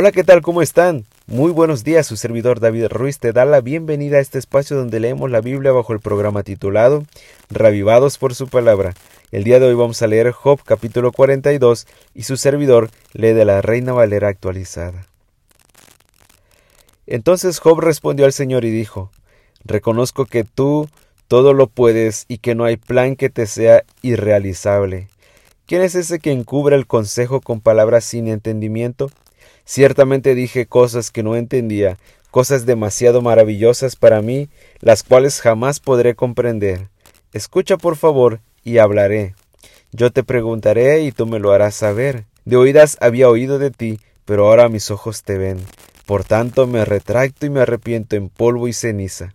Hola, ¿qué tal? ¿Cómo están? Muy buenos días, su servidor David Ruiz te da la bienvenida a este espacio donde leemos la Biblia bajo el programa titulado Ravivados por su palabra. El día de hoy vamos a leer Job capítulo 42 y su servidor lee de la Reina Valera actualizada. Entonces Job respondió al Señor y dijo, Reconozco que tú todo lo puedes y que no hay plan que te sea irrealizable. ¿Quién es ese que encubre el consejo con palabras sin entendimiento? Ciertamente dije cosas que no entendía, cosas demasiado maravillosas para mí, las cuales jamás podré comprender. Escucha por favor y hablaré. Yo te preguntaré y tú me lo harás saber. De oídas había oído de ti, pero ahora mis ojos te ven. Por tanto me retracto y me arrepiento en polvo y ceniza.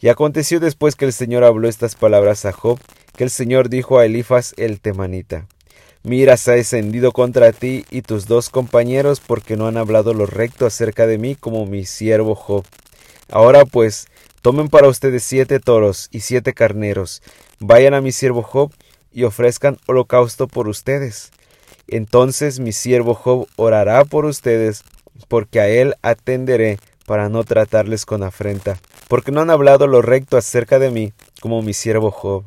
Y aconteció después que el Señor habló estas palabras a Job, que el Señor dijo a Elifas el temanita, Mira, se ha descendido contra ti y tus dos compañeros porque no han hablado lo recto acerca de mí como mi siervo Job. Ahora pues, tomen para ustedes siete toros y siete carneros, vayan a mi siervo Job y ofrezcan holocausto por ustedes. Entonces mi siervo Job orará por ustedes, porque a él atenderé para no tratarles con afrenta, porque no han hablado lo recto acerca de mí como mi siervo Job.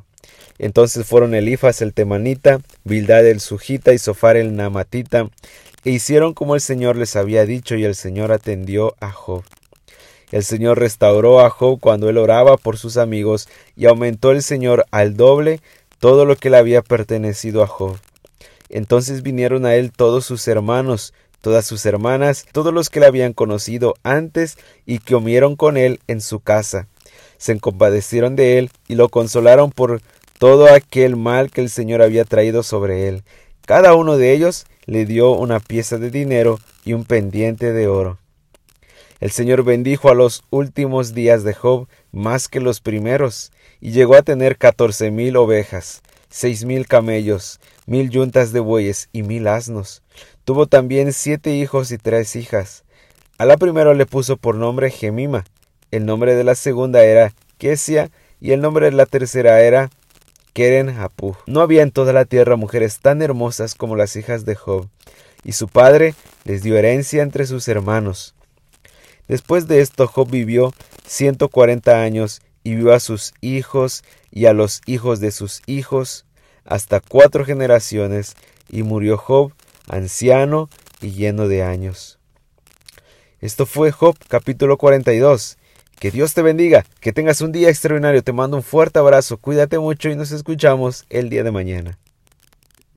Entonces fueron Elifas el temanita, Bildad el sujita y Sofar el namatita, e hicieron como el Señor les había dicho, y el Señor atendió a Job. El Señor restauró a Job cuando él oraba por sus amigos, y aumentó el Señor al doble todo lo que le había pertenecido a Job. Entonces vinieron a él todos sus hermanos, todas sus hermanas, todos los que le habían conocido antes y que comieron con él en su casa. Se compadecieron de él y lo consolaron por todo aquel mal que el Señor había traído sobre él. Cada uno de ellos le dio una pieza de dinero y un pendiente de oro. El Señor bendijo a los últimos días de Job más que los primeros, y llegó a tener catorce mil ovejas, seis mil camellos, mil yuntas de bueyes y mil asnos. Tuvo también siete hijos y tres hijas. A la primera le puso por nombre Gemima, el nombre de la segunda era Kesia, y el nombre de la tercera era No había en toda la tierra mujeres tan hermosas como las hijas de Job, y su padre les dio herencia entre sus hermanos. Después de esto Job vivió ciento cuarenta años y vio a sus hijos y a los hijos de sus hijos hasta cuatro generaciones, y murió Job anciano y lleno de años. Esto fue Job capítulo 42. Que Dios te bendiga, que tengas un día extraordinario. Te mando un fuerte abrazo, cuídate mucho y nos escuchamos el día de mañana.